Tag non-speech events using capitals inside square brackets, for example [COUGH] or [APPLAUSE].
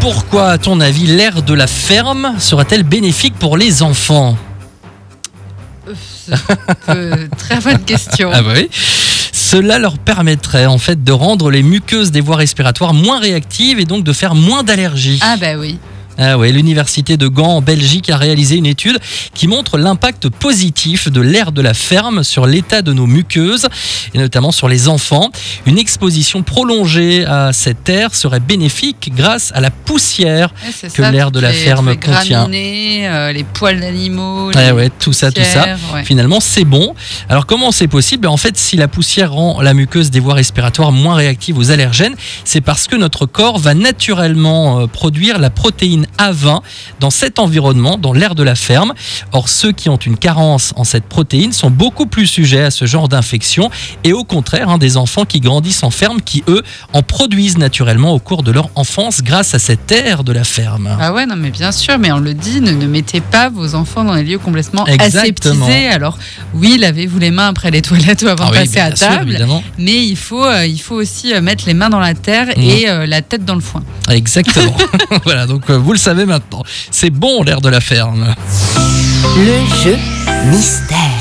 Pourquoi, à ton avis, l'air de la ferme sera-t-elle bénéfique pour les enfants Euh, [LAUGHS] Très bonne question. Ah bah oui. Cela leur permettrait en fait de rendre les muqueuses des voies respiratoires moins réactives et donc de faire moins d'allergies. Ah bah oui. Ah ouais, l'université de Gand en Belgique a réalisé une étude qui montre l'impact positif de l'air de la ferme sur l'état de nos muqueuses et notamment sur les enfants. Une exposition prolongée à cet air serait bénéfique grâce à la poussière. Ouais, Que l'air de la les- ferme les contient. graminées, euh, les poils d'animaux. Les ouais, tout ça, tout ça. ouais. Finalement, c'est bon. Alors, comment c'est possible? Ben, En fait, si la poussière rend la muqueuse des voies respiratoires moins réactive aux allergènes, c'est parce que notre corps va naturellement euh, produire la protéine A20 dans cet environnement, dans l'air de la ferme. Or, ceux qui ont une carence en cette protéine sont beaucoup plus sujets à ce genre d'infection. Et au contraire, hein, des enfants qui grandissent en ferme, qui eux en produisent naturellement au cours de leur enfance grâce à cet air de la ferme. Ah ouais, non, mais bien sûr, mais on le dit, ne, ne mettez pas vos enfants dans les lieux complètement Exactement. aseptisés. Alors, oui, lavez-vous les mains après les toilettes ou avant Ah de oui, passer à sûr, table, évidemment. mais il faut, euh, il faut aussi euh, mettre les mains dans la terre Mhm. et euh, la tête dans le foin. Exactement. [LAUGHS] voilà, donc euh, vous le savez maintenant. C'est bon l'air de la ferme. Le jeu mystère.